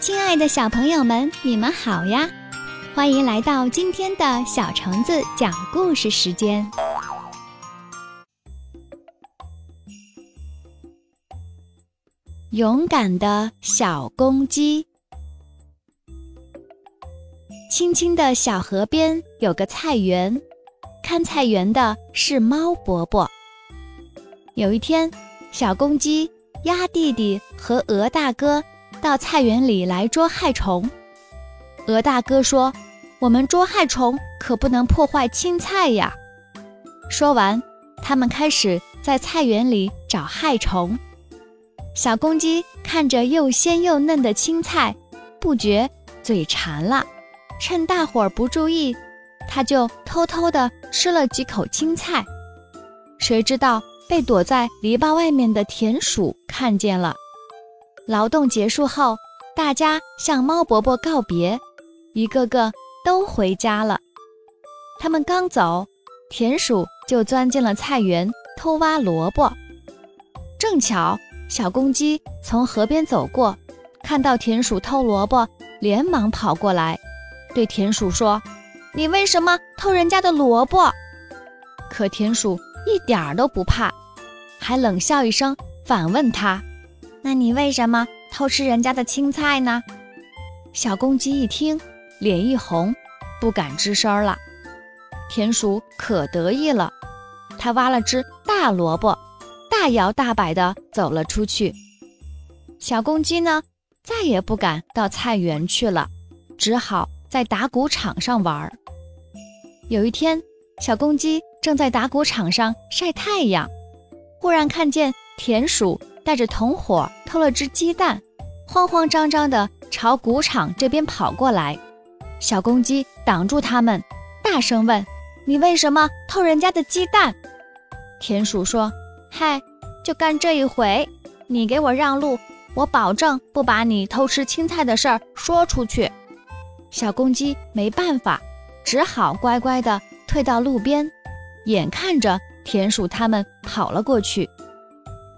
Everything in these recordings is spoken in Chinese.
亲爱的小朋友们，你们好呀！欢迎来到今天的小橙子讲故事时间。勇敢的小公鸡。青青的小河边有个菜园，看菜园的是猫伯伯。有一天，小公鸡、鸭弟弟和鹅大哥。到菜园里来捉害虫，鹅大哥说：“我们捉害虫可不能破坏青菜呀。”说完，他们开始在菜园里找害虫。小公鸡看着又鲜又嫩的青菜，不觉嘴馋了。趁大伙儿不注意，它就偷偷地吃了几口青菜。谁知道被躲在篱笆外面的田鼠看见了。劳动结束后，大家向猫伯伯告别，一个个都回家了。他们刚走，田鼠就钻进了菜园偷挖萝卜。正巧小公鸡从河边走过，看到田鼠偷萝卜，连忙跑过来，对田鼠说：“你为什么偷人家的萝卜？”可田鼠一点儿都不怕，还冷笑一声，反问他。那你为什么偷吃人家的青菜呢？小公鸡一听，脸一红，不敢吱声了。田鼠可得意了，它挖了只大萝卜，大摇大摆地走了出去。小公鸡呢，再也不敢到菜园去了，只好在打谷场上玩。有一天，小公鸡正在打谷场上晒太阳，忽然看见田鼠。带着同伙偷了只鸡蛋，慌慌张张地朝谷场这边跑过来。小公鸡挡住他们，大声问：“你为什么偷人家的鸡蛋？”田鼠说：“嗨，就干这一回，你给我让路，我保证不把你偷吃青菜的事儿说出去。”小公鸡没办法，只好乖乖地退到路边，眼看着田鼠他们跑了过去。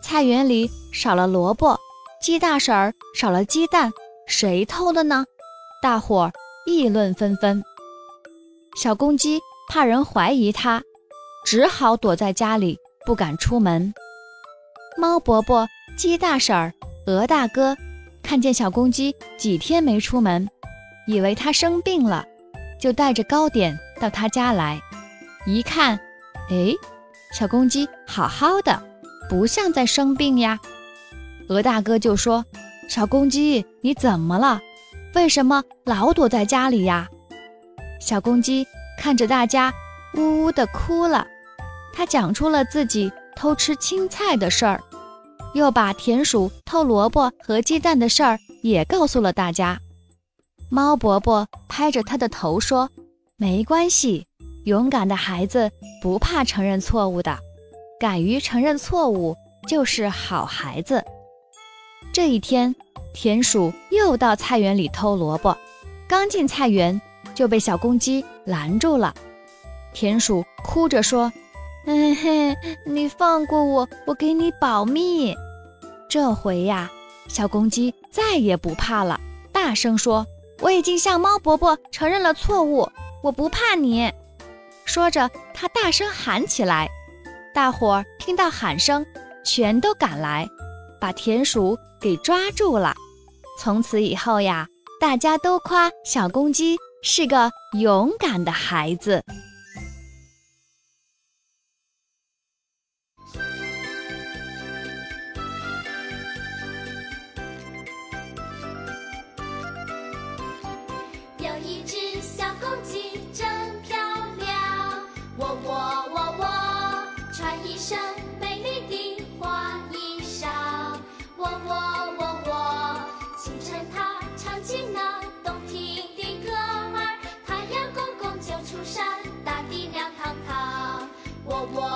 菜园里少了萝卜，鸡大婶儿少了鸡蛋，谁偷的呢？大伙儿议论纷纷。小公鸡怕人怀疑它，只好躲在家里，不敢出门。猫伯伯、鸡大婶儿、鹅大哥看见小公鸡几天没出门，以为它生病了，就带着糕点到他家来。一看，哎，小公鸡好好的。不像在生病呀，鹅大哥就说：“小公鸡，你怎么了？为什么老躲在家里呀？”小公鸡看着大家，呜呜的哭了。他讲出了自己偷吃青菜的事儿，又把田鼠偷萝卜和鸡蛋的事儿也告诉了大家。猫伯伯拍着他的头说：“没关系，勇敢的孩子不怕承认错误的。”敢于承认错误就是好孩子。这一天，田鼠又到菜园里偷萝卜，刚进菜园就被小公鸡拦住了。田鼠哭着说：“嘿嘿，你放过我，我给你保密。”这回呀，小公鸡再也不怕了，大声说：“我已经向猫伯伯承认了错误，我不怕你。”说着，他大声喊起来。大伙儿听到喊声，全都赶来，把田鼠给抓住了。从此以后呀，大家都夸小公鸡是个勇敢的孩子。whoa.